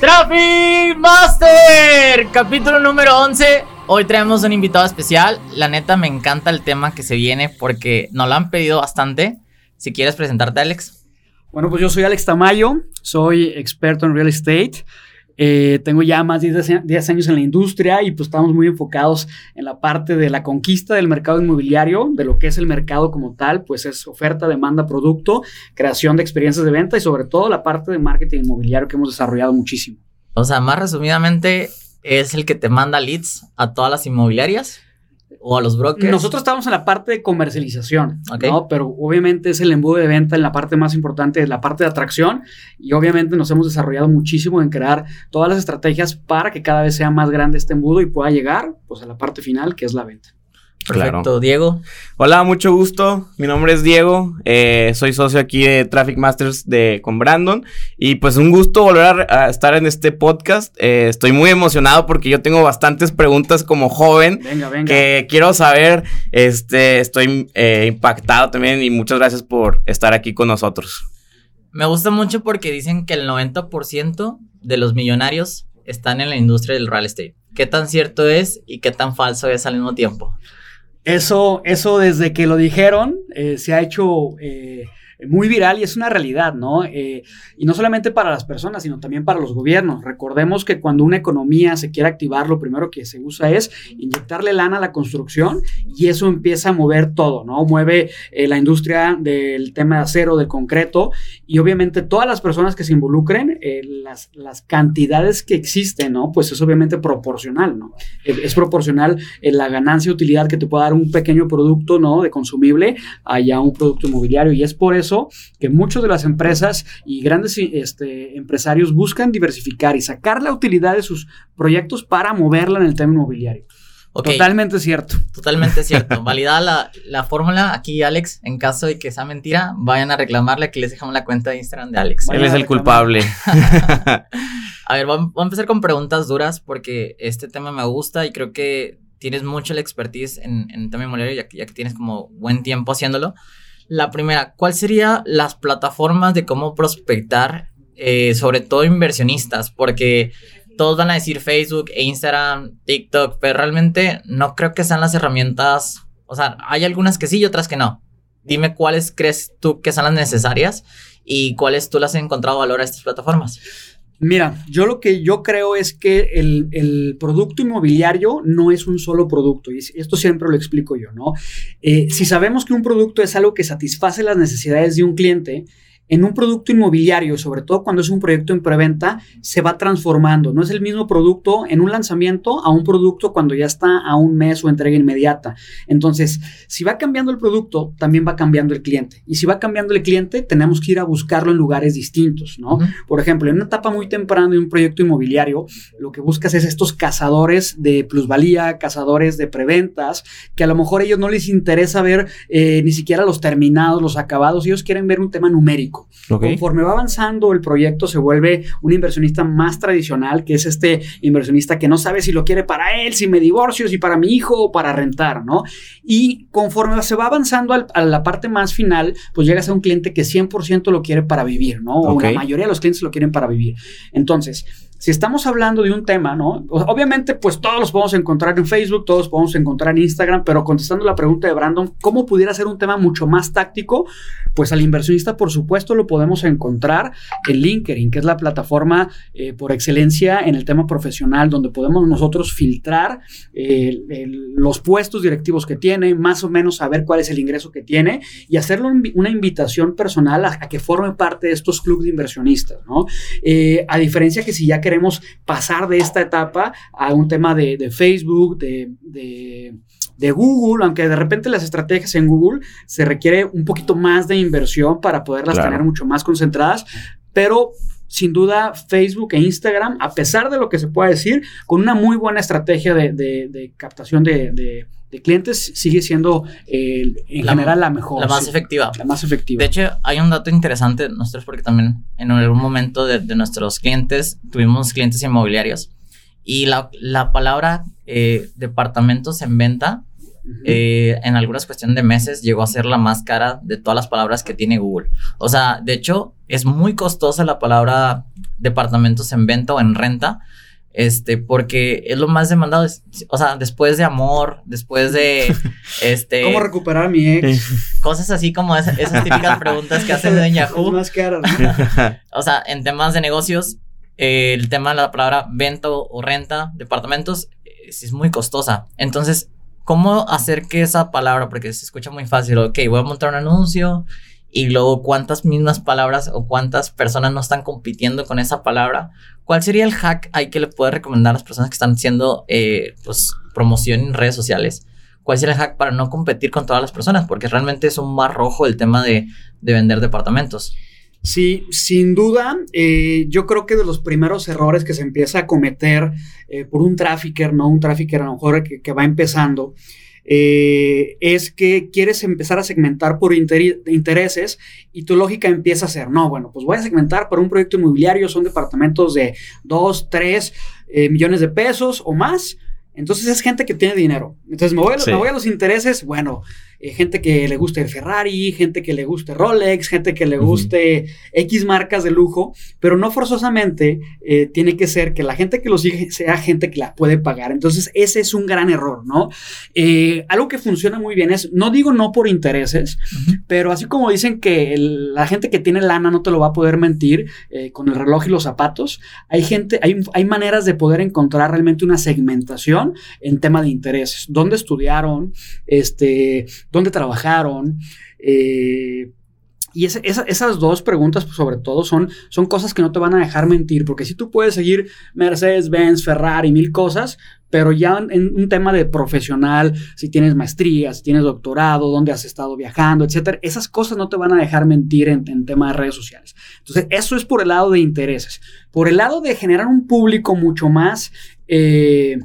Traffic Master, capítulo número 11. Hoy traemos un invitado especial. La neta me encanta el tema que se viene porque nos lo han pedido bastante. Si quieres presentarte, Alex. Bueno, pues yo soy Alex Tamayo, soy experto en real estate. Eh, tengo ya más de 10 años en la industria y pues estamos muy enfocados en la parte de la conquista del mercado inmobiliario, de lo que es el mercado como tal, pues es oferta, demanda, producto, creación de experiencias de venta y sobre todo la parte de marketing inmobiliario que hemos desarrollado muchísimo. O sea, más resumidamente, es el que te manda leads a todas las inmobiliarias o a los brokers? Nosotros estamos en la parte de comercialización, ¿no? Pero obviamente es el embudo de venta en la parte más importante, la parte de atracción. Y obviamente nos hemos desarrollado muchísimo en crear todas las estrategias para que cada vez sea más grande este embudo y pueda llegar pues a la parte final que es la venta. Perfecto, Diego. Hola, mucho gusto. Mi nombre es Diego. Eh, soy socio aquí de Traffic Masters de con Brandon. Y pues un gusto volver a, estar en este podcast. Eh, estoy muy emocionado porque yo tengo bastantes preguntas como joven. Venga, venga. Que quiero saber. Este, estoy eh, impactado también y muchas gracias por estar aquí con nosotros. Me gusta mucho porque dicen que el 90% de los millonarios están en la industria del real estate. ¿Qué tan cierto es y qué tan falso es al mismo tiempo? Eso, eso desde que lo dijeron, eh, se ha hecho eh, muy viral y es una realidad, ¿no? Eh, y no solamente para las personas, sino también para los gobiernos. Recordemos que cuando una economía se quiere activar, lo primero que se usa es inyectarle lana a la construcción y eso empieza a mover todo, ¿no? Mueve eh, la industria del tema de acero, del concreto y obviamente todas las personas que se involucren, eh, las, las, cantidades que existen, ¿no? Pues es obviamente proporcional, ¿no? Es, proporcional la ganancia, utilidad que te puede dar un pequeño producto, ¿no? De consumible allá un producto inmobiliario y es por eso que muchas de las empresas y grandes este, empresarios buscan diversificar y sacar la utilidad de sus proyectos para moverla en el tema inmobiliario. Totalmente cierto. Totalmente cierto. Validada la, fórmula, aquí Alex, en caso de que sea mentira, vayan a reclamarle que les dejamos la cuenta de Instagram de Alex. Él es el culpable. a ver, vamos a empezar con preguntas duras porque este tema me gusta y creo que tienes mucho la expertise en, en el tema inmobiliario ya ya que tienes como buen tiempo haciéndolo. La primera, ¿cuál serían las plataformas de cómo prospectar, eh, sobre todo inversionistas? Porque todos van a decir Facebook e Instagram, TikTok, pero realmente no creo que sean las herramientas. O sea, hay algunas que sí y otras que no. Dime cuáles crees tú que son las necesarias y cuáles tú las has encontrado valor a estas plataformas. Mira, yo lo que yo creo es que el, producto inmobiliario no es un solo producto, y esto siempre lo explico yo, ¿no? Eh, si sabemos que un producto es algo que satisface las necesidades de un cliente, en un producto inmobiliario, sobre todo cuando es un proyecto en preventa, se va transformando. No es el mismo producto en un lanzamiento a un producto cuando ya está a un mes o entrega inmediata. Entonces, si va cambiando el producto, también va cambiando el cliente. Y si va cambiando el cliente, tenemos que ir a buscarlo en lugares distintos, ¿no? Por ejemplo, en una etapa muy temprana de un proyecto inmobiliario, lo que buscas es estos cazadores de plusvalía, cazadores de preventas, que a lo mejor a ellos no les interesa ver eh, ni siquiera los terminados, los acabados, ellos quieren ver un tema numérico. Conforme va avanzando el proyecto, se vuelve un inversionista más tradicional, que es este inversionista que no sabe si lo quiere para él, si me divorcio, si para mi hijo o para rentar, ¿no? Y conforme se va avanzando a la parte más final, pues llegas a un cliente que 100% lo quiere para vivir, ¿no? O la mayoría de los clientes lo quieren para vivir. Entonces, si estamos hablando de un tema, ¿no? Obviamente, pues todos los podemos encontrar en Facebook, todos los podemos encontrar en Instagram, pero contestando la pregunta de Brandon, ¿cómo pudiera ser un tema mucho más táctico? Pues al inversionista, por supuesto, lo podemos encontrar en LinkedIn, que es la plataforma eh, por excelencia en el tema profesional, donde podemos nosotros filtrar eh, los puestos directivos que tiene, más o menos saber cuál es el ingreso que tiene y hacerle una invitación personal a, que forme parte de estos clubes de inversionistas, ¿no? Eh, a diferencia que si ya que queremos pasar de esta etapa a un tema de, Facebook, de, Google, aunque de repente las estrategias en Google se requiere un poquito más de inversión para poderlas tener mucho más concentradas, pero sin duda Facebook e Instagram, a pesar de lo que se pueda decir, con una muy buena estrategia de, captación de, clientes, sigue siendo eh, en general la mejor. La más efectiva. La más efectiva. De hecho, hay un dato interesante, nosotros porque también en algún momento de, nuestros clientes tuvimos clientes inmobiliarios y la, palabra eh, departamentos en venta eh, en algunas cuestiones de meses llegó a ser la más cara de todas las palabras que tiene Google. O sea, de hecho, es muy costosa la palabra departamentos en venta o en renta. Este, porque es lo más demandado. o sea, después de amor, después de. Este. ¿Cómo recuperar a mi ex? Cosas así como esas, típicas preguntas que hacen en Yahoo. Más caras, o sea, en temas de negocios, el tema de la palabra venta o renta, departamentos, es muy costosa. Entonces, ¿cómo hacer que esa palabra, porque se escucha muy fácil, ok, voy a montar un anuncio y luego cuántas mismas palabras o cuántas personas no están compitiendo con esa palabra? ¿Cuál sería el hack ahí que le puede recomendar a las personas que están haciendo eh, pues, promoción en redes sociales? ¿Cuál sería el hack para no competir con todas las personas? Porque realmente es un mar rojo el tema de, de vender departamentos. Sí, sin duda, eh, yo creo que de los primeros errores que se empieza a cometer eh, por un trafficker, no un trafficker a lo mejor que, va empezando, eh, es que quieres empezar a segmentar por intereses y tu lógica empieza a ser, no, bueno, pues voy a segmentar por un proyecto inmobiliario, son departamentos de 2, 3 millones de pesos o más. Entonces es gente que tiene dinero. Entonces me voy, me voy a los intereses, bueno, eh, gente que le guste el Ferrari, gente que le guste Rolex, gente que le guste X marcas de lujo, pero no forzosamente eh, tiene que ser que la gente que lo sigue sea gente que la puede pagar. Entonces, ese es un gran error, ¿no? Eh, algo que funciona muy bien es, no digo no por intereses, pero así como dicen que la gente que tiene lana no te lo va a poder mentir con el reloj y los zapatos, hay gente, hay, hay maneras de poder encontrar realmente una segmentación en tema de intereses. ¿Dónde estudiaron? Este, dónde trabajaron. Eh, y esas dos preguntas, pues, sobre todo, son, son cosas que no te van a dejar mentir, porque si tú puedes seguir Mercedes, Benz, Ferrari, mil cosas, pero ya en, un tema de profesional, si tienes maestría, si tienes doctorado, dónde has estado viajando, etcétera, esas cosas no te van a dejar mentir en, en tema de redes sociales. Entonces, eso es por el lado de intereses. Por el lado de generar un público mucho más, eh,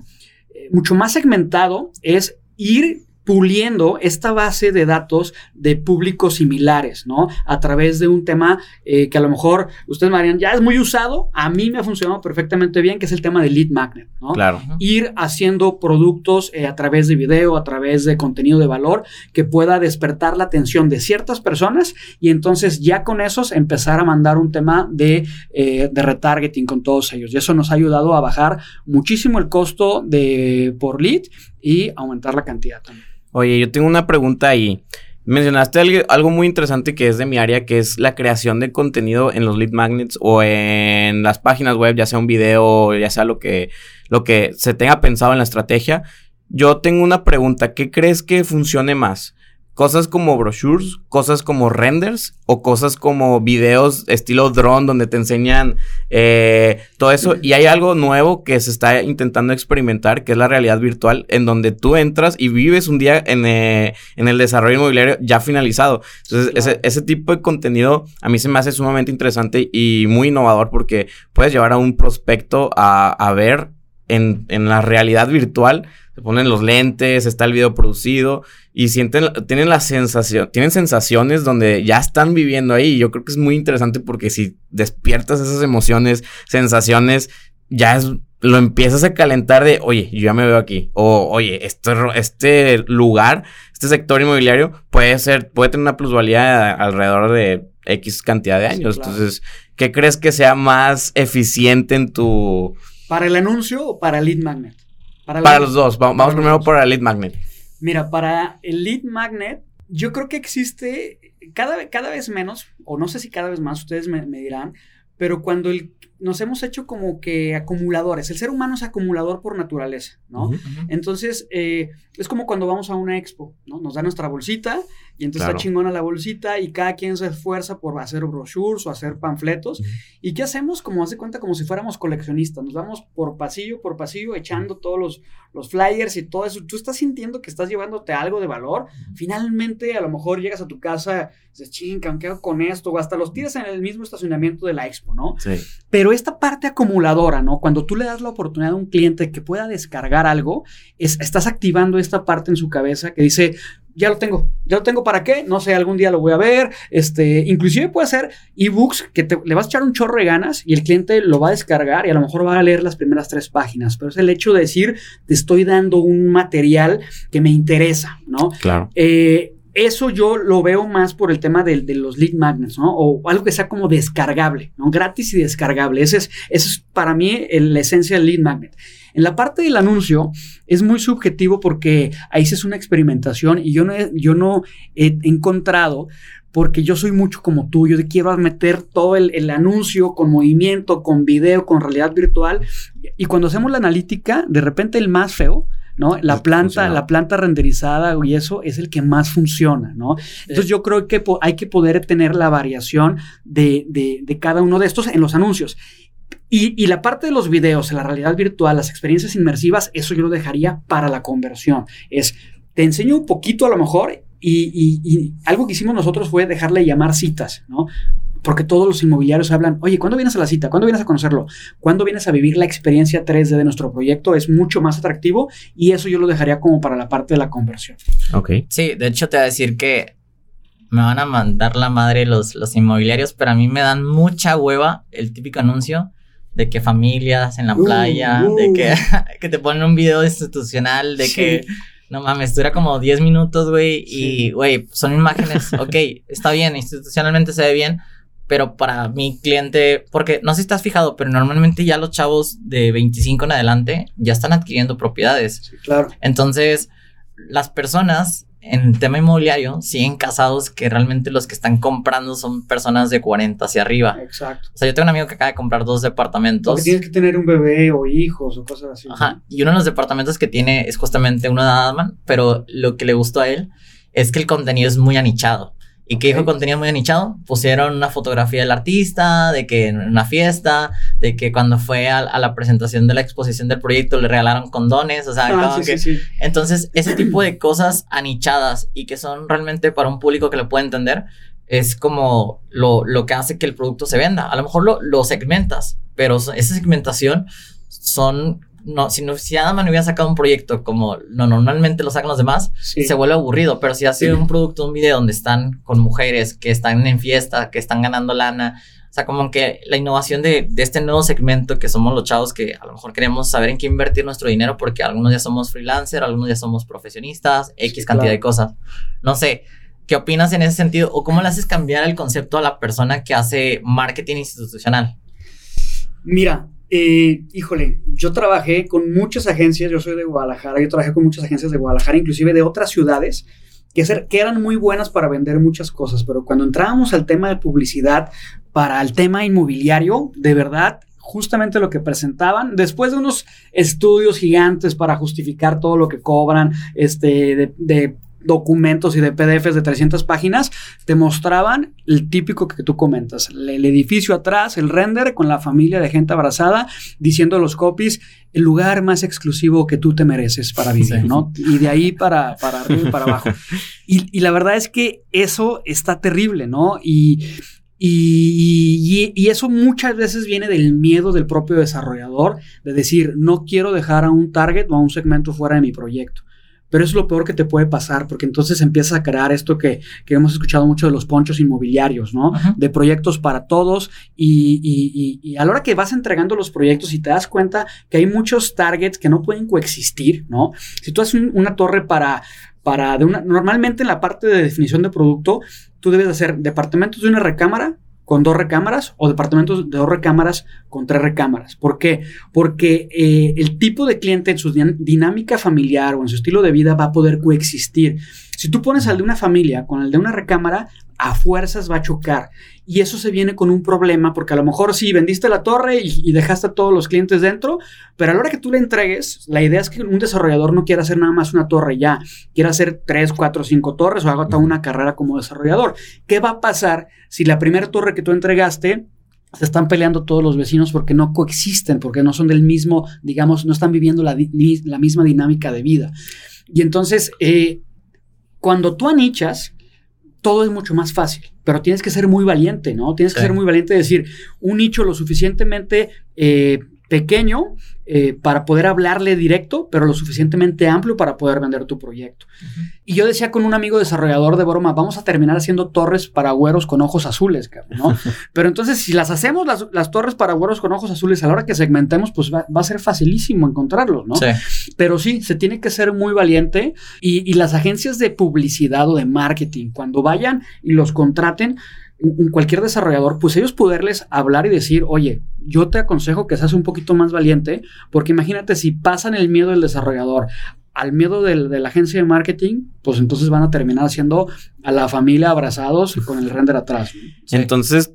mucho más segmentado, es ir puliendo esta base de datos de públicos similares, ¿no? A través de un tema eh, que a lo mejor ustedes me dirían, ya es muy usado, a mí me ha funcionado perfectamente bien, que es el tema de lead magnet, ¿no? Claro. Ir haciendo productos eh, a través de video, a través de contenido de valor que pueda despertar la atención de ciertas personas y entonces ya con esos empezar a mandar un tema de, eh, de retargeting con todos ellos. Y eso nos ha ayudado a bajar muchísimo el costo de, por lead y aumentar la cantidad también. Oye, yo tengo una pregunta ahí. Mencionaste algo, muy interesante que es de mi área, que es la creación de contenido en los lead magnets o en las páginas web, ya sea un video, ya sea lo que, lo que se tenga pensado en la estrategia. Yo tengo una pregunta, ¿qué crees que funcione más? Cosas como brochures, cosas como renders o cosas como videos estilo drone donde te enseñan eh, todo eso. Y hay algo nuevo que se está intentando experimentar, que es la realidad virtual, en donde tú entras y vives un día en, eh, el desarrollo inmobiliario ya finalizado. Entonces, ese, tipo de contenido a mí se me hace sumamente interesante y muy innovador porque puedes llevar a un prospecto a, ver en, en la realidad virtual se ponen los lentes, está el video producido y sienten, tienen la sensación, tienen sensaciones donde ya están viviendo ahí. Yo creo que es muy interesante porque si despiertas esas emociones, sensaciones, ya es, lo empiezas a calentar de, oye, yo ya me veo aquí. O, oye, este, este lugar, este sector inmobiliario puede ser, puede tener una plusvalía alrededor de X cantidad de años. Entonces, ¿qué crees que sea más eficiente en tu... ¿Para el anuncio o para lead magnet? Para, los dos. Vamos, primero por el lead magnet. Mira, para el lead magnet, yo creo que existe cada, cada vez menos, o no sé si cada vez más, ustedes me, me dirán, pero cuando el, nos hemos hecho como que acumuladores. El ser humano es acumulador por naturaleza, ¿no? Entonces, eh, es como cuando vamos a una expo, ¿no? Nos da nuestra bolsita y entonces está chingona la bolsita y cada quien se esfuerza por hacer brochures o hacer panfletos. ¿Y qué hacemos? Como hace cuenta, como si fuéramos coleccionistas. Nos vamos por pasillo por pasillo echando todos los, los flyers y todo eso. Tú estás sintiendo que estás llevándote algo de valor. Finalmente, a lo mejor llegas a tu casa, dices, chinga, ¿qué hago con esto? O hasta los tiras en el mismo estacionamiento de la expo, ¿no? Sí. Pero esta parte acumuladora, ¿no? Cuando tú le das la oportunidad a un cliente que pueda descargar algo, es, estás activando esta parte en su cabeza que dice, ya lo tengo. Ya lo tengo para qué, no sé, algún día lo voy a ver. Este, inclusive puede ser ebooks que te, le vas a echar un chorro de ganas y el cliente lo va a descargar y a lo mejor va a leer las primeras tres páginas. Pero es el hecho de decir, te estoy dando un material que me interesa, ¿no? Claro. Eh, eso yo lo veo más por el tema de, los lead magnets, ¿no? O algo que sea como descargable, ¿no? Gratis y descargable. Ese es, ese es para mí la esencia del lead magnet. En la parte del anuncio es muy subjetivo porque ahí se es una experimentación y yo no he, yo no he encontrado porque yo soy mucho como tú, yo quiero meter todo el, el, anuncio con movimiento, con video, con realidad virtual. Y cuando hacemos la analítica, de repente el más feo ¿no? La planta, la planta renderizada y eso es el que más funciona, ¿no? Entonces yo creo que hay que poder tener la variación de, de, de cada uno de estos en los anuncios. Y, y, la parte de los videos, la realidad virtual, las experiencias inmersivas, eso yo lo dejaría para la conversión. Es, te enseño un poquito a lo mejor y, y, y, algo que hicimos nosotros fue dejarle llamar citas, ¿no? Porque todos los inmobiliarios hablan, oye, ¿cuándo vienes a la cita? ¿Cuándo vienes a conocerlo? ¿Cuándo vienes a vivir la experiencia 3D de nuestro proyecto? Es mucho más atractivo y eso yo lo dejaría como para la parte de la conversión. Ok. Sí, de hecho te voy a decir que me van a mandar la madre los, los inmobiliarios, pero a mí me dan mucha hueva el típico anuncio de que familias en la playa, uh, uh. de que, que, te ponen un video institucional, de sí. que no mames, dura como 10 minutos, güey, sí. y, güey, son imágenes, ok, está bien, institucionalmente se ve bien, pero para mi cliente, porque no sé si estás fijado, pero normalmente ya los chavos de 25 en adelante ya están adquiriendo propiedades. Sí, claro. Entonces, las personas en el tema inmobiliario siguen casados que realmente los que están comprando son personas de 40 hacia arriba. Exacto. O sea, yo tengo un amigo que acaba de comprar dos departamentos. Porque tienes que tener un bebé o hijos o cosas así. Ajá. Y uno de los departamentos que tiene es justamente uno de Adman, pero lo que le gustó a él es que el contenido es muy anichado. ¿Y que dijo okay. contenido muy anichado? Pusieron una fotografía del artista, de que en una fiesta, de que cuando fue a, a la presentación de la exposición del proyecto le regalaron condones, o sea, ah, como sí, que... sí, sí. Entonces, ese tipo de cosas anichadas y que son realmente para un público que lo puede entender, es como lo, lo que hace que el producto se venda. A lo mejor lo, lo segmentas, pero esa segmentación son no, si, no, si Adam no hubiera sacado un proyecto como no, normalmente lo sacan los demás, sí. se vuelve aburrido. Pero si ha sido sí. un producto, un video donde están con mujeres que están en fiesta, que están ganando lana, o sea, como que la innovación de, de, este nuevo segmento que somos los chavos que a lo mejor queremos saber en qué invertir nuestro dinero porque algunos ya somos freelancer, algunos ya somos profesionistas, X sí, cantidad claro. de cosas. No sé. ¿Qué opinas en ese sentido? ¿O cómo le haces cambiar el concepto a la persona que hace marketing institucional? Mira, eh, híjole, yo trabajé con muchas agencias, yo soy de Guadalajara, yo trabajé con muchas agencias de Guadalajara, inclusive de otras ciudades, que, que eran muy buenas para vender muchas cosas, pero cuando entrábamos al tema de publicidad para el tema inmobiliario, de verdad, justamente lo que presentaban, después de unos estudios gigantes para justificar todo lo que cobran, este, de, de documentos y de PDFs de 300 páginas, te mostraban el típico que tú comentas, el, el, edificio atrás, el render con la familia de gente abrazada, diciendo los copies, el lugar más exclusivo que tú te mereces para vivir, sí. ¿no? Y de ahí para, para arriba y para abajo. Y, y, la verdad es que eso está terrible, ¿no? Y... Y, y, y, eso muchas veces viene del miedo del propio desarrollador de decir, no quiero dejar a un target o a un segmento fuera de mi proyecto pero es lo peor que te puede pasar, porque entonces empiezas a crear esto que, que hemos escuchado mucho de los ponchos inmobiliarios, ¿no? De proyectos para todos y, y, y, a la hora que vas entregando los proyectos y te das cuenta que hay muchos targets que no pueden coexistir, ¿no? Si tú haces un, una torre para, para de una, normalmente en la parte de definición de producto, tú debes hacer departamentos de una recámara con dos recámaras o departamentos de dos recámaras con tres recámaras. ¿Por qué? Porque eh, el tipo de cliente en su dinámica familiar o en su estilo de vida va a poder coexistir. Si tú pones al de una familia con el de una recámara, a fuerzas va a chocar. Y eso se viene con un problema, porque a lo mejor sí vendiste la torre y, y, dejaste a todos los clientes dentro, pero a la hora que tú le entregues, la idea es que un desarrollador no quiera hacer nada más una torre ya, quiera hacer tres, cuatro, cinco torres o haga toda una carrera como desarrollador. ¿Qué va a pasar si la primera torre que tú entregaste se están peleando todos los vecinos porque no coexisten, porque no son del mismo, digamos, no están viviendo la, la misma dinámica de vida. Y entonces, eh, cuando tú anichas, todo es mucho más fácil, pero tienes que ser muy valiente, ¿no? Tienes que sí. ser muy valiente y decir un nicho lo suficientemente eh, pequeño eh, para poder hablarle directo, pero lo suficientemente amplio para poder vender tu proyecto. Y yo decía con un amigo desarrollador de broma, vamos a terminar haciendo torres para güeros con ojos azules, ¿no? pero entonces si las hacemos las, torres para güeros con ojos azules a la hora que segmentemos, pues va, a ser facilísimo encontrarlos, ¿no? Sí. Pero sí, se tiene que ser muy valiente y, y las agencias de publicidad o de marketing, cuando vayan y los contraten, cualquier desarrollador, pues ellos poderles hablar y decir, oye, yo te aconsejo que seas un poquito más valiente, porque imagínate si pasan el miedo del desarrollador al miedo de la agencia de marketing, pues entonces van a terminar haciendo a la familia abrazados con el render atrás. Entonces,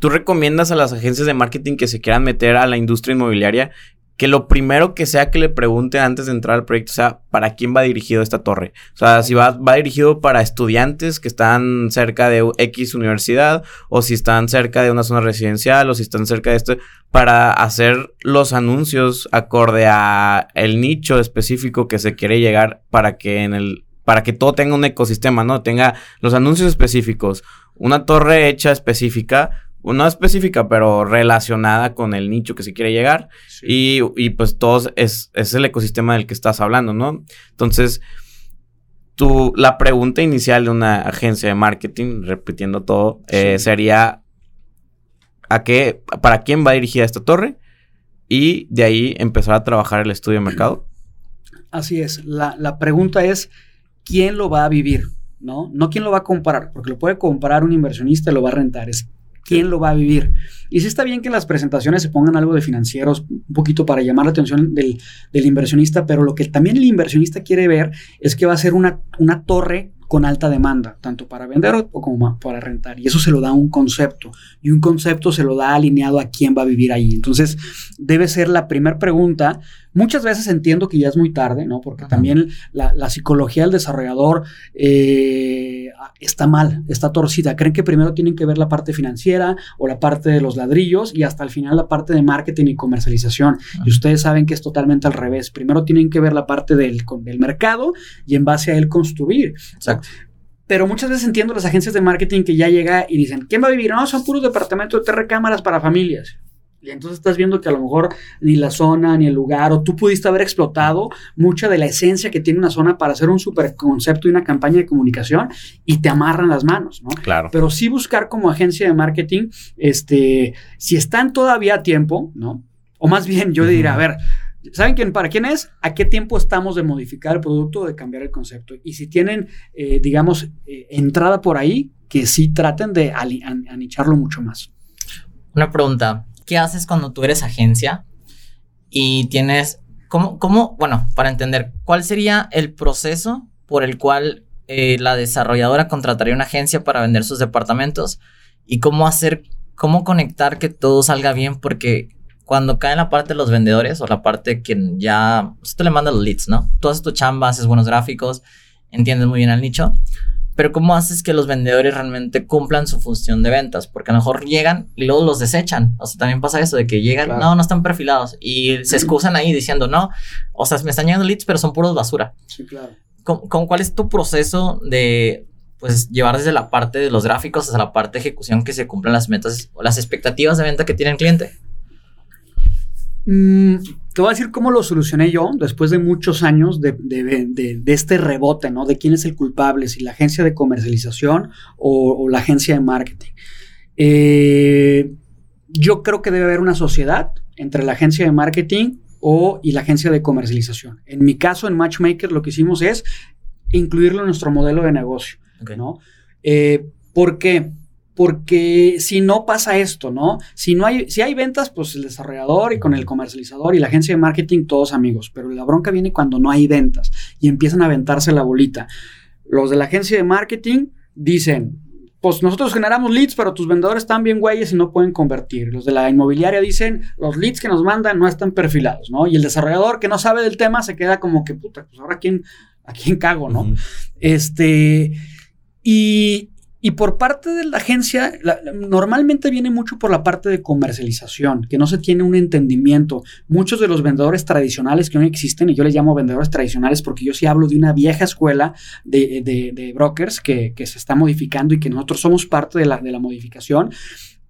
¿tú recomiendas a las agencias de marketing que se quieran meter a la industria inmobiliaria que lo primero que sea que le pregunte antes de entrar al proyecto sea para quién va dirigido esta torre. O sea, si va, va dirigido para estudiantes que están cerca de X universidad, o si están cerca de una zona residencial, o si están cerca de esto, para hacer los anuncios acorde a el nicho específico que se quiere llegar para que en el, para que todo tenga un ecosistema, ¿no? Tenga los anuncios específicos, una torre hecha específica no específica, pero relacionada con el nicho que se quiere llegar. Y, pues todo es, es, el ecosistema del que estás hablando, ¿no? Entonces, tu, la pregunta inicial de una agencia de marketing, repitiendo todo, eh, sería, ¿a qué, para quién va dirigida esta torre? Y de ahí empezar a trabajar el estudio de mercado. Así es. La, la pregunta es, ¿quién lo va a vivir? ¿no? No quién lo va a comprar, porque lo puede comprar un inversionista y lo va a rentar. Es quién lo va a vivir. Y sí está bien que en las presentaciones se pongan algo de financieros, un poquito para llamar la atención del, inversionista, pero lo que también el inversionista quiere ver es que va a ser una, una torre con alta demanda, tanto para vender o como para rentar. Y eso se lo da un concepto. Y un concepto se lo da alineado a quién va a vivir ahí. Entonces, debe ser la primera pregunta. Muchas veces entiendo que ya es muy tarde, ¿no? Porque también la, psicología del desarrollador eh, está mal, está torcida. Creen que primero tienen que ver la parte financiera o la parte de los ladrillos y hasta el final la parte de marketing y comercialización. Y ustedes saben que es totalmente al revés. Primero tienen que ver la parte del, del mercado y en base a él construir. Exacto. Pero muchas veces entiendo las agencias de marketing que ya llega y dicen, ¿quién va a vivir? No, son puros departamentos de recámaras para familias. Y entonces estás viendo que a lo mejor ni la zona, ni el lugar, o tú pudiste haber explotado mucha de la esencia que tiene una zona para hacer un super concepto y una campaña de comunicación y te amarran las manos, ¿no? Claro. Pero sí buscar como agencia de marketing, este, si están todavía a tiempo, ¿no? O más bien yo diría, a ver, ¿Saben quién, para quién es? ¿A qué tiempo estamos de modificar el producto o de cambiar el concepto? Y si tienen, eh, digamos, eh, entrada por ahí, que sí traten de anicharlo mucho más. Una pregunta. ¿Qué haces cuando tú eres agencia y tienes, cómo, cómo bueno, para entender, cuál sería el proceso por el cual eh, la desarrolladora contrataría una agencia para vender sus departamentos y cómo hacer, cómo conectar que todo salga bien? Porque cuando cae la parte de los vendedores o la parte quien ya, pues, le mandas los leads, ¿no? Tú haces tu chamba, haces buenos gráficos, entiendes muy bien el nicho, pero ¿cómo haces que los vendedores realmente cumplan su función de ventas? Porque a lo mejor llegan y luego los desechan. O sea, también pasa eso de que llegan, no, no están perfilados y se excusan ahí diciendo, no, o sea, me están llegando leads, pero son puros basura. Sí, claro. ¿Cómo, cuál es tu proceso de, pues, llevar desde la parte de los gráficos hasta la parte de ejecución que se cumplan las metas o las expectativas de venta que tiene el cliente? Mm, te voy a decir cómo lo solucioné yo después de muchos años de, este rebote, ¿no? De quién es el culpable, si la agencia de comercialización o, la agencia de marketing. Eh, yo creo que debe haber una sociedad entre la agencia de marketing o, y la agencia de comercialización. En mi caso, en Matchmaker, lo que hicimos es incluirlo en nuestro modelo de negocio, ¿no? Eh, ¿Por qué? Porque si no pasa esto, ¿no? Si no hay, si hay ventas, pues el desarrollador y con el comercializador y la agencia de marketing, todos amigos. Pero la bronca viene cuando no hay ventas y empiezan a aventarse la bolita. Los de la agencia de marketing dicen, pues nosotros generamos leads, pero tus vendedores están bien güeyes y no pueden convertir. Los de la inmobiliaria dicen, los leads que nos mandan no están perfilados, ¿no? Y el desarrollador que no sabe del tema se queda como que, puta, pues ahora quién, a quién cago, ¿no? Este, y, y por parte de la agencia, normalmente viene mucho por la parte de comercialización, que no se tiene un entendimiento. Muchos de los vendedores tradicionales que hoy existen, y yo les llamo vendedores tradicionales porque yo sí hablo de una vieja escuela de, brokers que, se está modificando y que nosotros somos parte de la, de la modificación,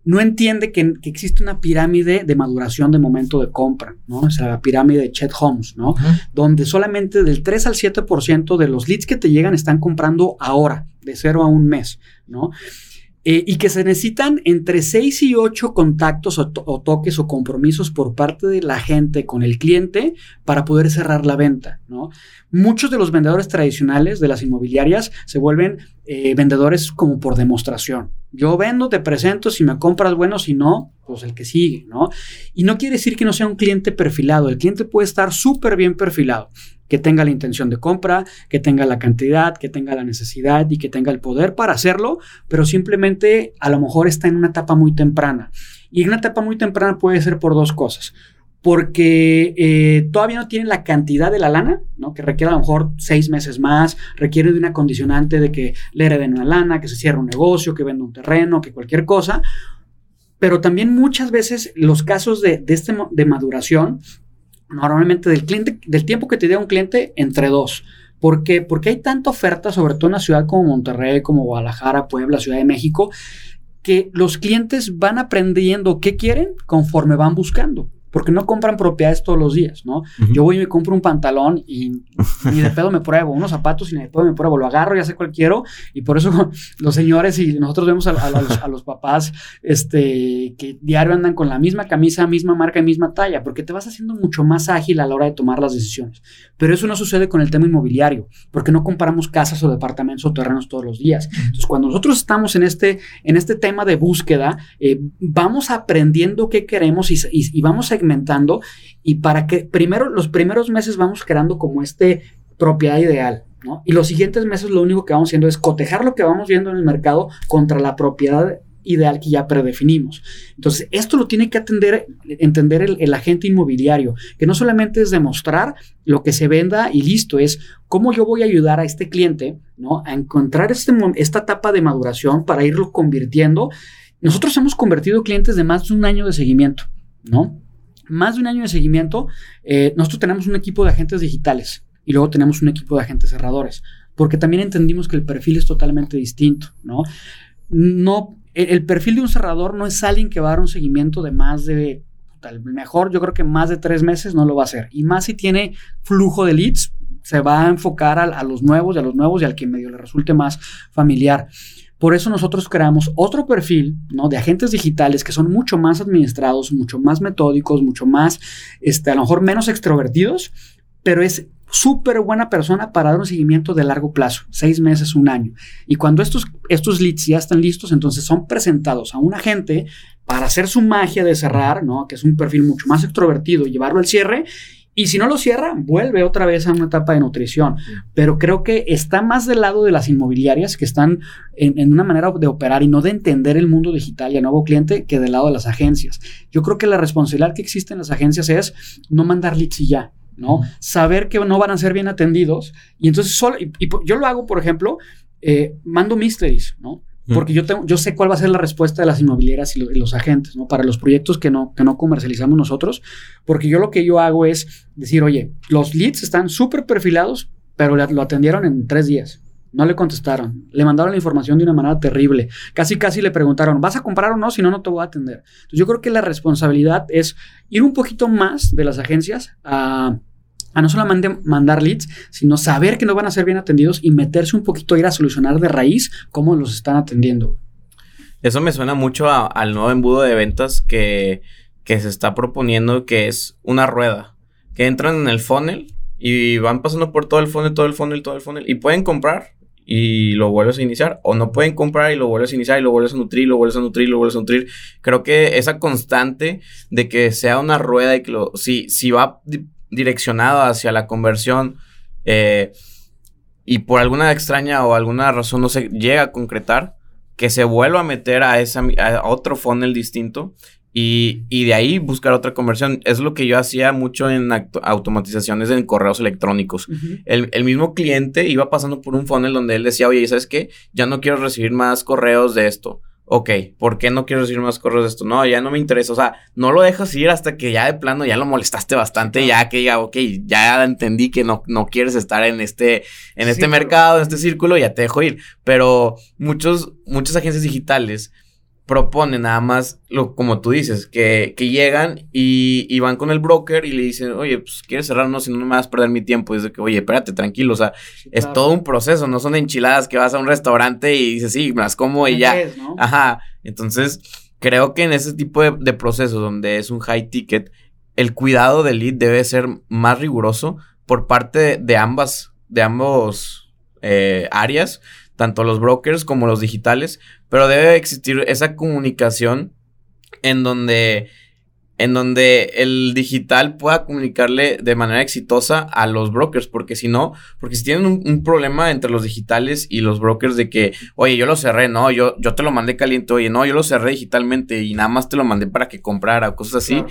no entiende que, existe una pirámide de maduración de momento de compra, ¿no? O sea, la pirámide de Chet Holmes, ¿no? Donde solamente del 3 al 7% de los leads que te llegan están comprando ahora, de 0 a un mes, ¿no? Eh, y que se necesitan entre 6 y 8 contactos o, toques o compromisos por parte de la gente con el cliente para poder cerrar la venta. ¿no? Muchos de los vendedores tradicionales de las inmobiliarias se vuelven eh, vendedores como por demostración. Yo vendo, te presento, si me compras, bueno, si no, pues el que sigue, ¿no? Y no quiere decir que no sea un cliente perfilado, el cliente puede estar súper bien perfilado, que tenga la intención de compra, que tenga la cantidad, que tenga la necesidad y que tenga el poder para hacerlo, pero simplemente a lo mejor está en una etapa muy temprana. Y en una etapa muy temprana puede ser por dos cosas porque eh, todavía no tienen la cantidad de la lana, ¿no? que requiere a lo mejor seis meses más, requiere de una condicionante de que le hereden una lana, que se cierre un negocio, que venda un terreno, que cualquier cosa. Pero también muchas veces los casos de, de, este, de maduración, normalmente del, cliente, del tiempo que te da un cliente, entre dos. ¿Por qué? Porque hay tanta oferta, sobre todo en una ciudad como Monterrey, como Guadalajara, Puebla, Ciudad de México, que los clientes van aprendiendo qué quieren conforme van buscando porque no compran propiedades todos los días, ¿no? Yo voy y me compro un pantalón y ni de pedo me pruebo, unos zapatos y ni de pedo me pruebo, lo agarro, ya sé cuál quiero, y por eso los señores y nosotros vemos a, los, papás este, que diario andan con la misma camisa, misma marca y misma talla, porque te vas haciendo mucho más ágil a la hora de tomar las decisiones. Pero eso no sucede con el tema inmobiliario, porque no compramos casas o departamentos o terrenos todos los días. Entonces, cuando nosotros estamos en este, en este tema de búsqueda, eh, vamos aprendiendo qué queremos y, y vamos a y para que primero, los primeros meses vamos creando como este propiedad ideal, ¿no? Y los siguientes meses lo único que vamos haciendo es cotejar lo que vamos viendo en el mercado contra la propiedad ideal que ya predefinimos. Entonces, esto lo tiene que atender, entender el, agente inmobiliario, que no solamente es demostrar lo que se venda y listo, es cómo yo voy a ayudar a este cliente, ¿no? A encontrar este, esta etapa de maduración para irlo convirtiendo. Nosotros hemos convertido clientes de más de un año de seguimiento, ¿no? Más de un año de seguimiento, eh, nosotros tenemos un equipo de agentes digitales y luego tenemos un equipo de agentes cerradores, porque también entendimos que el perfil es totalmente distinto, ¿no? No, el, perfil de un cerrador no es alguien que va a dar un seguimiento de más de, tal mejor yo creo que más de tres meses no lo va a hacer, y más si tiene flujo de leads, se va a enfocar a, a los nuevos y a los nuevos y al que medio le resulte más familiar. Por eso nosotros creamos otro perfil ¿no? de agentes digitales que son mucho más administrados, mucho más metódicos, mucho más, este, a lo mejor menos extrovertidos, pero es súper buena persona para dar un seguimiento de largo plazo, seis meses, un año. Y cuando estos, estos leads ya están listos, entonces son presentados a un agente para hacer su magia de cerrar, ¿no? que es un perfil mucho más extrovertido, llevarlo al cierre y si no lo cierra, vuelve otra vez a una etapa de nutrición. Pero creo que está más del lado de las inmobiliarias que están en, una manera de operar y no de entender el mundo digital y el nuevo cliente que del lado de las agencias. Yo creo que la responsabilidad que existe en las agencias es no mandar leads y ya. ¿no? Saber que no van a ser bien atendidos. Y entonces solo, y, yo lo hago, por ejemplo, eh, mando mysteries, ¿no? Porque yo, tengo, yo sé cuál va a ser la respuesta de las inmobiliarias y, los agentes, ¿no? Para los proyectos que no, que no comercializamos nosotros. Porque yo lo que yo hago es decir, oye, los leads están súper perfilados, pero lo atendieron en tres días. No le contestaron. Le mandaron la información de una manera terrible. Casi, casi le preguntaron, ¿vas a comprar o no? Si no, no te voy a atender. Entonces, yo creo que la responsabilidad es ir un poquito más de las agencias a a no solamente mandar leads, sino saber que no van a ser bien atendidos y meterse un poquito a ir a solucionar de raíz cómo los están atendiendo. Eso me suena mucho al nuevo embudo de ventas que, que se está proponiendo, que es una rueda, que entran en el funnel y van pasando por todo el funnel, todo el funnel, todo el funnel, y pueden comprar y lo vuelves a iniciar, o no pueden comprar y lo vuelves a iniciar y lo vuelves a nutrir, lo vuelves a nutrir, lo vuelves a nutrir. Creo que esa constante de que sea una rueda y que lo, si, si va direccionado hacia la conversión eh, y por alguna extraña o alguna razón no se llega a concretar, que se vuelva a meter a, esa, a otro funnel distinto y, de ahí buscar otra conversión. Es lo que yo hacía mucho en automatizaciones en correos electrónicos. el, el, mismo cliente iba pasando por un funnel donde él decía, oye, ¿sabes qué? Ya no quiero recibir más correos de esto ok, ¿por qué no quiero recibir más correos de esto? No, ya no me interesa. O sea, no lo dejas ir hasta que ya de plano ya lo molestaste bastante, ya que ya, ok, ya entendí que no, no quieres estar en este, en este mercado, en este círculo, ya te dejo ir. Pero muchos, muchas agencias digitales propone nada más, lo, como tú dices, que, que llegan y, y, van con el broker y le dicen, oye, pues quieres cerrarnos si no me vas a perder mi tiempo. Y dice que, oye, espérate, tranquilo, o sea, es todo un proceso, no son enchiladas que vas a un restaurante y dices, sí, me las como y ya. Ajá, entonces creo que en ese tipo de, de procesos donde es un high ticket, el cuidado del lead debe ser más riguroso por parte de, ambas, de ambos eh, áreas tanto los brokers como los digitales, pero debe existir esa comunicación en donde en donde el digital pueda comunicarle de manera exitosa a los brokers, porque si no, porque si tienen un, problema entre los digitales y los brokers de que, oye, yo lo cerré, no, yo, yo te lo mandé caliente, oye, no, yo lo cerré digitalmente y nada más te lo mandé para que comprara, cosas así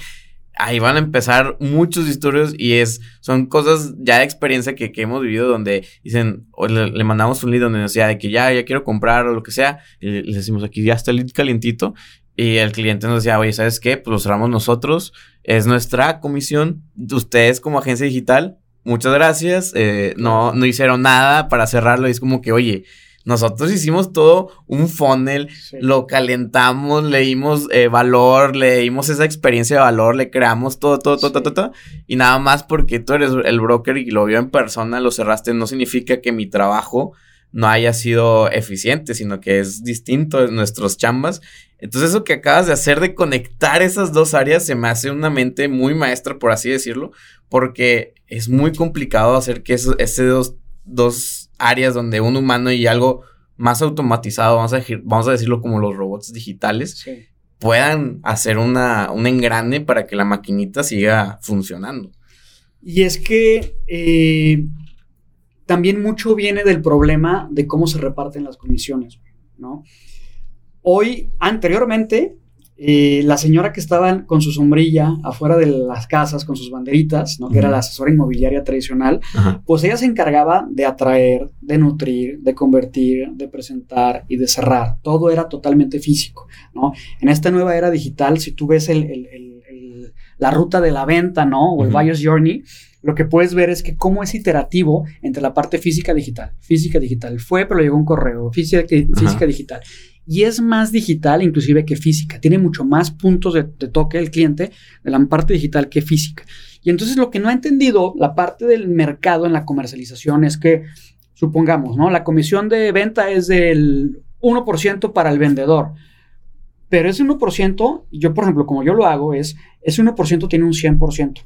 ahí van a empezar muchos historias y es, son cosas ya de experiencia que, hemos vivido donde dicen, le, mandamos un lead donde decía de que ya, ya quiero comprar o lo que sea, y le decimos aquí ya está el lead calientito y el cliente nos decía, oye, ¿sabes qué? Pues lo cerramos nosotros, es nuestra comisión, ustedes como agencia digital, muchas gracias, eh, no, no hicieron nada para cerrarlo y es como que, oye, nosotros hicimos todo un funnel, lo calentamos, leímos eh, valor, leímos esa experiencia de valor, le creamos todo, todo, todo, todo, todo, y nada más porque tú eres el broker y lo vio en persona, lo cerraste, no significa que mi trabajo no haya sido eficiente, sino que es distinto en nuestros chambas. Entonces eso que acabas de hacer de conectar esas dos áreas se me hace una mente muy maestra, por así decirlo, porque es muy complicado hacer que esos, dos, dos áreas donde un humano y algo más automatizado, vamos a, vamos a decirlo como los robots digitales, puedan hacer una, un engrane para que la maquinita siga funcionando. Y es que eh, también mucho viene del problema de cómo se reparten las comisiones, ¿no? Hoy, anteriormente, eh, la señora que estaba con su sombrilla afuera de las casas con sus banderitas, ¿no? que era la asesora inmobiliaria tradicional, pues ella se encargaba de atraer, de nutrir, de convertir, de presentar y de cerrar. Todo era totalmente físico. ¿no? En esta nueva era digital, si tú ves la ruta de la venta ¿no? o el buyer's journey, lo que puedes ver es que cómo es iterativo entre la parte física digital. Física digital fue, pero llegó un correo. Física, física digital y es más digital inclusive que física. Tiene mucho más puntos de, toque el cliente de la parte digital que física. Y entonces lo que no ha entendido la parte del mercado en la comercialización es que, supongamos, ¿no? La comisión de venta es del 1% para el vendedor. Pero ese 1%, yo por ejemplo, como yo lo hago, es, ese 1% tiene un 100%.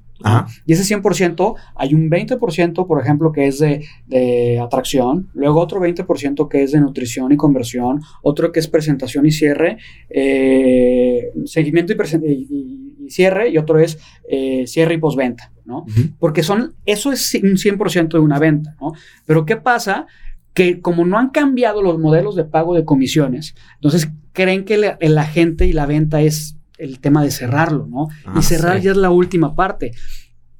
Y ese 100%, hay un 20%, por ejemplo, que es de, atracción, luego otro 20% que es de nutrición y conversión, otro que es presentación y cierre, eh, seguimiento y, y, cierre, y otro es eh, cierre y postventa, ¿no? Porque son, eso es un 100% de una venta, ¿no? Pero ¿qué pasa? Que como no han cambiado los modelos de pago de comisiones, entonces creen que la, el agente y la venta es el tema de cerrarlo, ¿no? y ah, cerrar ya es la última parte.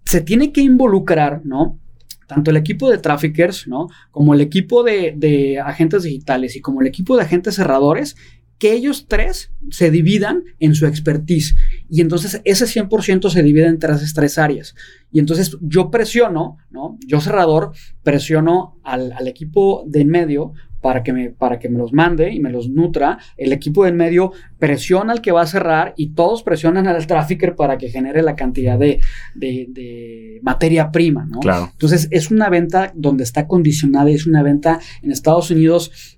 Se tiene que involucrar, ¿no? Tanto el equipo de traffickers, ¿no? Como el equipo de, de agentes digitales y como el equipo de agentes cerradores que ellos tres se dividan en su expertise. Y entonces ese 100% se divide entre esas tres áreas. Y entonces yo presiono, ¿no? Yo cerrador, presiono al, equipo de en medio para que, me, para que me los mande y me los nutra. El equipo de en medio presiona al que va a cerrar y todos presionan al trafficker para que genere la cantidad de, de, materia prima, ¿no? Claro. Entonces es una venta donde está condicionada, es una venta en Estados Unidos.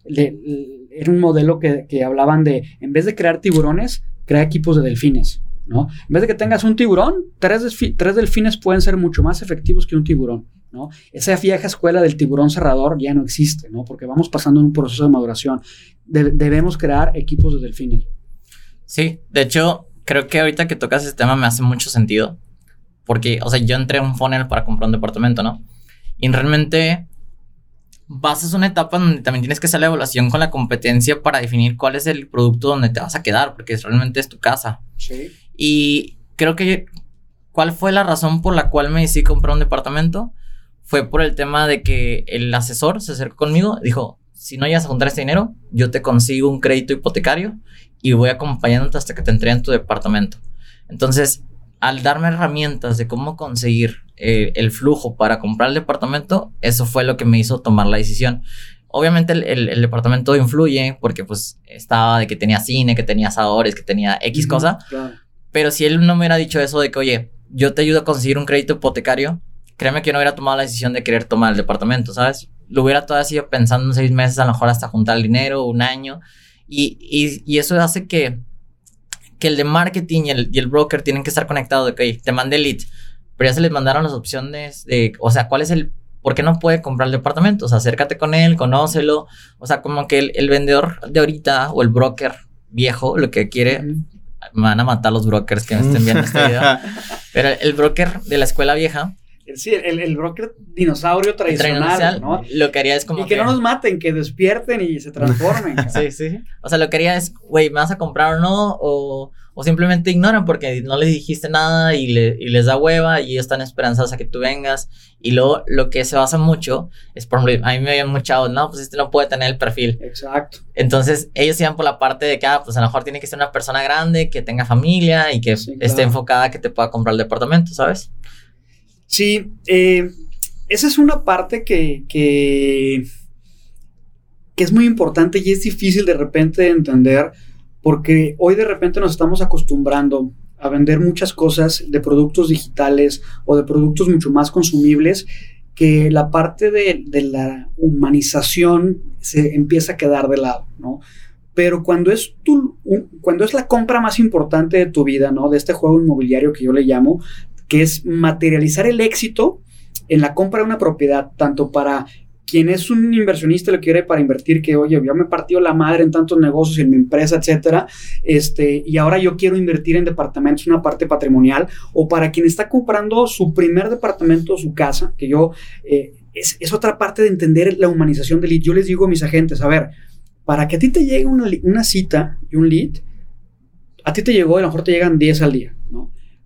Era un modelo que, que hablaban de, en vez de crear tiburones, crea equipos de delfines. ¿no? En vez de que tengas un tiburón, tres, tres delfines pueden ser mucho más efectivos que un tiburón. ¿no? Esa vieja escuela del tiburón cerrador ya no existe, ¿no? Porque vamos pasando en un proceso de maduración. debemos crear equipos de delfines. Sí, de hecho, creo que ahorita que tocas ese tema me hace mucho sentido. Porque, o sea, yo entré a un funnel para comprar un departamento, ¿no? Y realmente vas a una etapa donde también tienes que hacer la evaluación con la competencia para definir cuál es el producto donde te vas a quedar, porque realmente es tu casa. Sí. Y creo que, ¿cuál fue la razón por la cual me decidí comprar un departamento? Fue por el tema de que el asesor se acercó conmigo, dijo, si no llegas a juntar este dinero, yo te consigo un crédito hipotecario y voy acompañándote hasta que te entreguen tu departamento. Entonces, al darme herramientas de cómo conseguir eh, el flujo para comprar el departamento, eso fue lo que me hizo tomar la decisión. Obviamente el, el- el departamento influye porque pues estaba de que tenía cine, que tenía asadores, que tenía X Ujú, cosa. claro. Pero si él no me hubiera dicho eso de que, oye, yo te ayudo a conseguir un crédito hipotecario, créeme que yo no hubiera tomado la decisión de querer tomar el departamento, ¿sabes? Lo hubiera todavía sido pensando en seis meses, a lo mejor hasta juntar el dinero, un año. Y, y, y eso hace que, que el de marketing y el, y el broker tienen que estar conectados de que, oye, te mandé el lead, pero ya se les mandaron las opciones de, o sea, ¿cuál es el... ¿Por qué no puede comprar el departamento? O sea, acércate con él, conócelo. O sea, como que el, el vendedor de ahorita o el broker viejo lo que quiere Ujú. me van a matar los brokers que me estén viendo este video. Pero el broker de la escuela vieja, Sí, el, el broker dinosaurio tradicional, ¿no? lo que haría es como Y que, no nos maten, que despierten y se transformen. Sí, sí. O sea, lo que haría es, güey, ¿me vas a comprar o no? O, o simplemente ignoran porque no les dijiste nada y, le- y les da hueva y ellos están esperanzados a que tú vengas. Y luego lo que se basa mucho es, por ejemplo, a mí me habían muchado, no, pues este no puede tener el perfil. Exacto. Entonces, ellos iban por la parte de que, ah, pues a lo mejor tiene que ser una persona grande, que tenga familia y que Sí, esté claro. enfocada a que te pueda comprar el departamento, ¿sabes? Sí, eh, esa es una parte que, que, que es muy importante y es difícil de repente de entender porque hoy de repente nos estamos acostumbrando a vender muchas cosas de productos digitales o de productos mucho más consumibles que la parte de, de la humanización se empieza a quedar de lado, ¿no? Pero cuando es, tu, cuando es la compra más importante de tu vida, ¿no? De este juego inmobiliario que yo le llamo, que es materializar el éxito en la compra de una propiedad, tanto para quien es un inversionista y lo quiere para invertir, que oye, yo me partió la madre en tantos negocios, en mi empresa, etcétera, este, y ahora yo quiero invertir en departamentos, una parte patrimonial, o para quien está comprando su primer departamento, su casa, que yo, eh, es, es otra parte de entender la humanización del lead. Yo les digo a mis agentes, a ver, para que a ti te llegue una, una cita y un lead, a ti te llegó, a lo mejor te llegan 10 al día.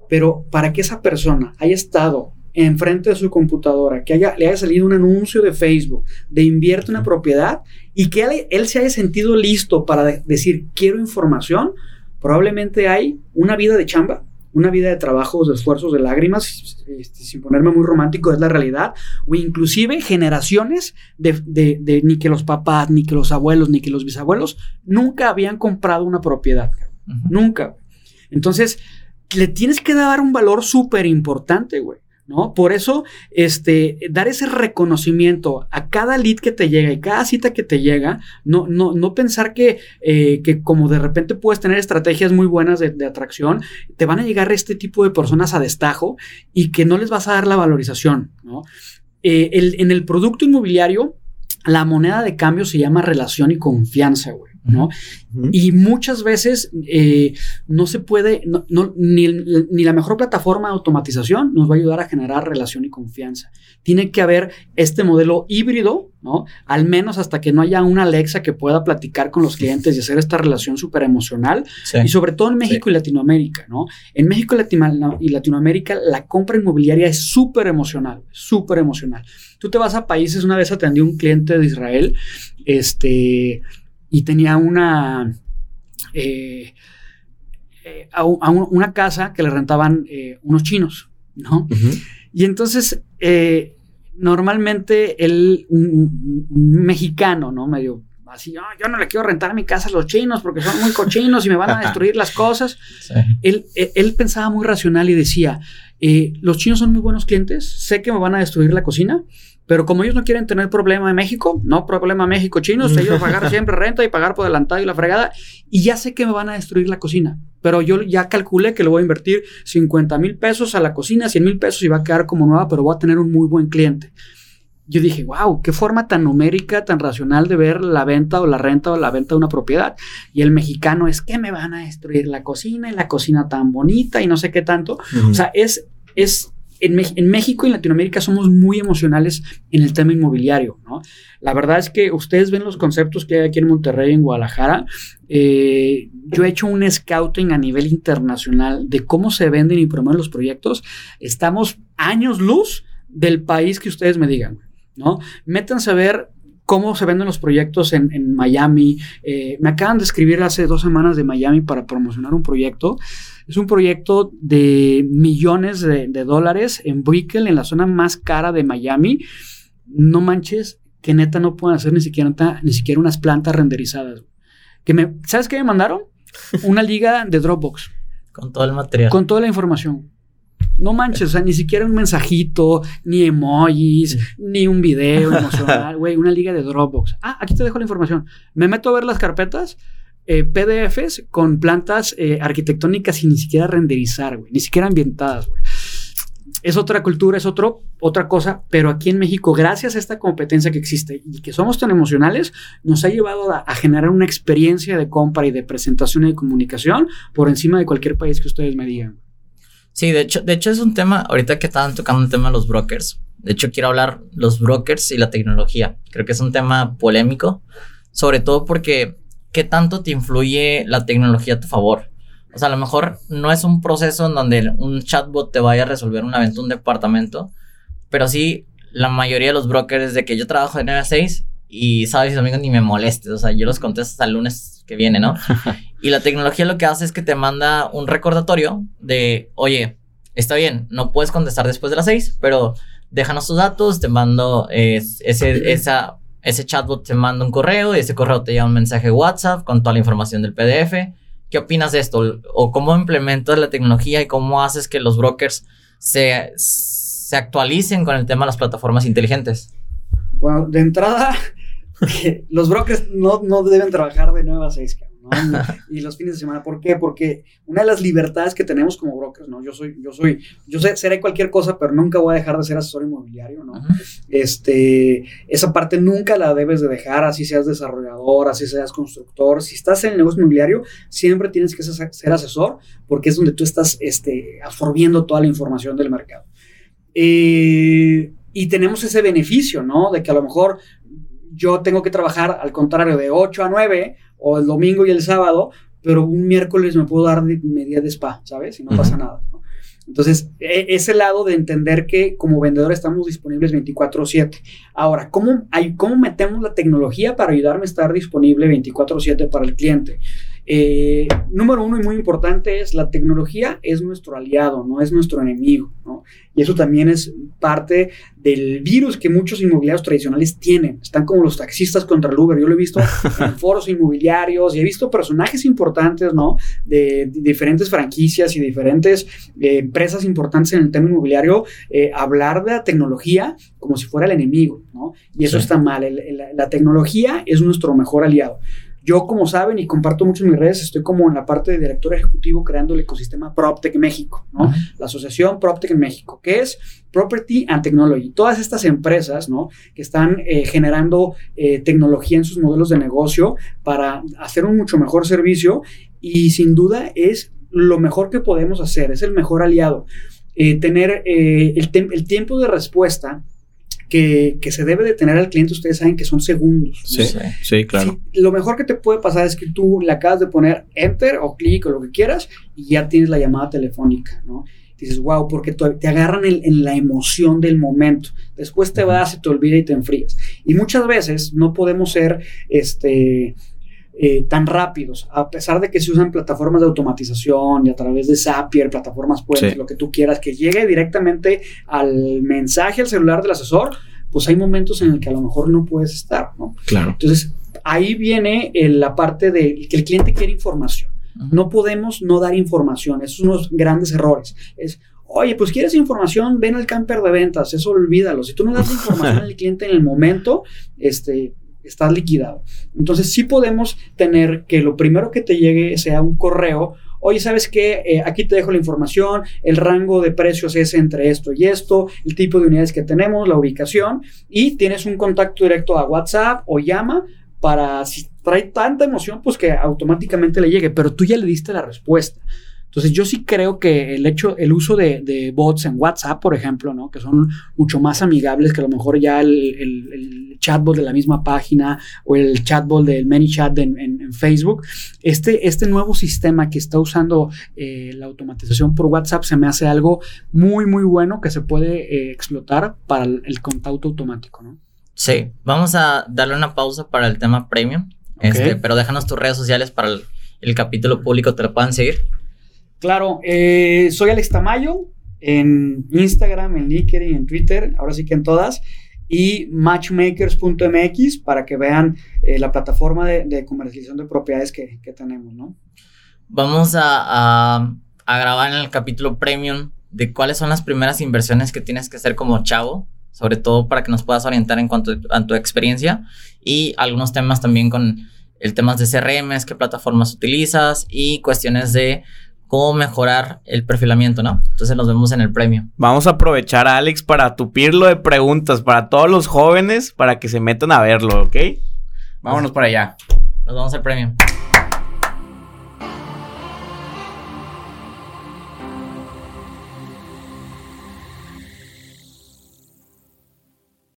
Pero para que esa persona haya estado enfrente de su computadora, que haya, le haya salido un anuncio de Facebook de invierte una propiedad y que él, él se haya sentido listo para de- decir quiero información, probablemente hay una vida de chamba, una vida de trabajos, de esfuerzos, de lágrimas, este, sin ponerme muy romántico, es la realidad, o inclusive generaciones de, de- de ni que los papás, ni que los abuelos, ni que los bisabuelos nunca habían comprado una propiedad. Nunca. Entonces, le tienes que dar un valor súper importante, güey. ¿No? Por eso, este, dar ese reconocimiento a cada lead que te llega y cada cita que te llega, no, no, no pensar que, eh, que como de repente puedes tener estrategias muy buenas de, atracción, te van a llegar este tipo de personas a destajo y que no les vas a dar la valorización, ¿no? Eh, en el producto inmobiliario, la moneda de cambio se llama relación y confianza, güey, ¿no? Y muchas veces eh, no se puede, no- no- ni, ni la mejor plataforma de automatización nos va a ayudar a generar relación y confianza. Tiene que haber este modelo híbrido, ¿no? Al menos hasta que no haya una Alexa que pueda platicar con los clientes y hacer esta relación súper emocional. Sí. Y sobre todo en México y Latinoamérica, ¿no? En México y Latinoamérica la compra inmobiliaria es súper emocional, súper emocional. Tú te vas a países, una vez atendí a un cliente de Israel, este, y tenía una, eh, eh, a un- a un- una casa que le rentaban eh, unos chinos, ¿no? Y entonces, normalmente él, un, mexicano, ¿no? Medio así, "Ah, yo no le quiero rentar mi casa a los chinos porque son muy cochinos y me van a destruir las cosas. Sí. Él, eh, él pensaba muy racional y decía, eh, los chinos son muy buenos clientes, sé que me van a destruir la cocina, pero como ellos no quieren tener problema en México, no problema México chinos, ellos pagar siempre renta y pagar por adelantado y la fregada, y ya sé que me van a destruir la cocina, pero yo ya calculé que le voy a invertir 50 mil pesos a la cocina, 100 mil pesos y va a quedar como nueva, pero voy a tener un muy buen cliente. Yo dije, wow, qué forma tan numérica, tan racional de ver la venta o la renta o la venta de una propiedad. Y el mexicano es que me van a destruir la cocina y la cocina tan bonita y no sé qué tanto. O sea, es, es en, México y en Latinoamérica somos muy emocionales en el tema inmobiliario, ¿no? La verdad es que ustedes ven los conceptos que hay aquí en Monterrey, en Guadalajara. Eh, yo he hecho un scouting a nivel internacional de cómo se venden y promueven los proyectos. Estamos años luz del país que ustedes me digan, ¿no? Métanse a ver cómo se venden los proyectos en, en Miami. Eh, me acaban de escribir hace dos semanas de Miami para promocionar un proyecto. Es un proyecto de millones de, de dólares en Brickell, en la zona más cara de Miami. No manches, que neta no pueden hacer ni siquiera, ni siquiera unas plantas renderizadas. Que me, ¿Sabes qué me mandaron? Una liga de Dropbox. Con todo el material. Con toda la información. No manches, o sea, ni siquiera un mensajito, ni emojis, ni un video emocional, güey, una liga de Dropbox. Ah, aquí te dejo la información. Me meto a ver las carpetas, eh, PDFs con plantas eh, arquitectónicas y ni siquiera renderizar, güey, ni siquiera ambientadas, güey. Es otra cultura, es otro, otra cosa, pero aquí en México, gracias a esta competencia que existe y que somos tan emocionales, nos ha llevado a, a generar una experiencia de compra y de presentación y de comunicación por encima de cualquier país que ustedes me digan. Sí, de hecho, de hecho es un tema, ahorita que estaban tocando el tema de los brokers, de hecho quiero hablar los brokers y la tecnología. Creo que es un tema polémico, sobre todo porque ¿qué tanto te influye la tecnología a tu favor? O sea, a lo mejor no es un proceso en donde un chatbot te vaya a resolver una venta un departamento, pero sí la mayoría de los brokers de que yo trabajo de 9 a 6 y sabes, amigos, ni me molestes, o sea, yo los contesto hasta el lunes que viene, ¿no? y la tecnología lo que hace es que te manda un recordatorio de, oye, está bien, no puedes contestar después de las 6, pero déjanos tus datos, te mando ese, esa, ese chatbot, te manda un correo y ese correo te lleva un mensaje WhatsApp con toda la información del PDF. ¿Qué opinas de esto? ¿O cómo implementas la tecnología y cómo haces que los brokers se, se actualicen con el tema de las plataformas inteligentes? Bueno, de entrada, los brokers no, no, deben trabajar de 9 a 6, y los fines de semana. ¿Por qué? Porque una de las libertades que tenemos como brokers, ¿no? Yo soy, yo soy, yo sé, seré cualquier cosa, pero nunca voy a dejar de ser asesor inmobiliario, ¿no? Este, esa parte nunca la debes de dejar, así seas desarrollador, así seas constructor. Si estás en el negocio inmobiliario, siempre tienes que ser asesor, porque es donde tú estás, este, absorbiendo toda la información del mercado. Eh, y tenemos ese beneficio, ¿no? De que a lo mejor yo tengo que trabajar al contrario de 8 a 9 o el domingo y el sábado, pero un miércoles me puedo dar media de spa, ¿sabes? Y no pasa nada. ¿no? Entonces, e, ese lado de entender que como vendedor estamos disponibles 24/7. Ahora, ¿cómo, hay, ¿cómo metemos la tecnología para ayudarme a estar disponible 24/7 para el cliente? Eh, número uno y muy importante es la tecnología es nuestro aliado, no es nuestro enemigo, ¿no? Y eso también es parte del virus que muchos inmobiliarios tradicionales tienen. Están como los taxistas contra el Uber. Yo lo he visto en foros inmobiliarios y he visto personajes importantes, ¿no? De, diferentes franquicias y diferentes eh, empresas importantes en el tema inmobiliario eh, hablar de la tecnología como si fuera el enemigo, ¿no? Y eso está mal. la tecnología es nuestro mejor aliado. Yo, como saben, y comparto mucho en mis redes, estoy como en la parte de director ejecutivo creando el ecosistema PropTech México, ¿no? La asociación PropTech en México, que es Property and Technology. Todas estas empresas, ¿no? Que están eh, generando eh, tecnología en sus modelos de negocio para hacer un mucho mejor servicio y sin duda es lo mejor que podemos hacer, es el mejor aliado. Eh, tener el, el tiempo de respuesta que, se debe de tener al cliente, ustedes saben que son segundos. Sí, sí, claro. lo mejor que te puede pasar es que tú le acabas de poner enter o clic o lo que quieras y ya tienes la llamada telefónica, ¿no? dices, wow, porque te agarran en, la emoción del momento. Después te vas, y te olvida y te enfrías. Y muchas veces no podemos ser, este, eh, tan rápidos, a pesar de que se usan plataformas de automatización y a través de Zapier, plataformas puentes, lo que tú quieras, que llegue directamente al mensaje al celular del asesor, pues hay momentos en el que a lo mejor no puedes estar, ¿no? Claro. Entonces, ahí viene la parte de que el cliente quiere información. No podemos no dar información, esos son los grandes errores. Es, Oye, pues quieres información, ven al camper de ventas, eso olvídalo. Si tú no das información al cliente en el momento, este, estás liquidado. Entonces sí podemos tener que lo primero que te llegue sea un correo. Oye, ¿sabes qué? Eh, aquí te dejo la información, el rango de precios es entre esto y esto, el tipo de unidades que tenemos, la ubicación, y tienes un contacto directo a WhatsApp o llama para, si trae tanta emoción, pues que automáticamente le llegue, pero tú ya le diste la respuesta. Entonces yo sí creo que el hecho, el uso de, bots en WhatsApp, por ejemplo, ¿no? que son mucho más amigables que a lo mejor ya el, chatbot de la misma página o el chatbot del ManyChat en, en, Facebook, este, este nuevo sistema que está usando eh, la automatización por WhatsApp se me hace algo muy, muy bueno que se puede eh, explotar para el, contacto automático. ¿no? Sí, vamos a darle una pausa para el tema premium, este, pero déjanos tus redes sociales para el, el capítulo público, te lo puedan seguir. Claro, eh, soy Alex Tamayo en Instagram, en LinkedIn, en Twitter, ahora sí que en todas. y matchmakers.mx para que vean eh, la plataforma de, comercialización de propiedades que, tenemos, ¿no? Vamos a, grabar en el capítulo premium de cuáles son las primeras inversiones que tienes que hacer como chavo, sobre todo para que nos puedas orientar en cuanto a tu experiencia y algunos temas también con el temas de CRM, qué plataformas utilizas y cuestiones de cómo mejorar el perfilamiento, ¿no? Entonces nos vemos en el premio. Vamos a aprovechar a Alex para tupirlo de preguntas para todos los jóvenes para que se metan a verlo, ¿ok? Vámonos para allá. Nos vamos al premio.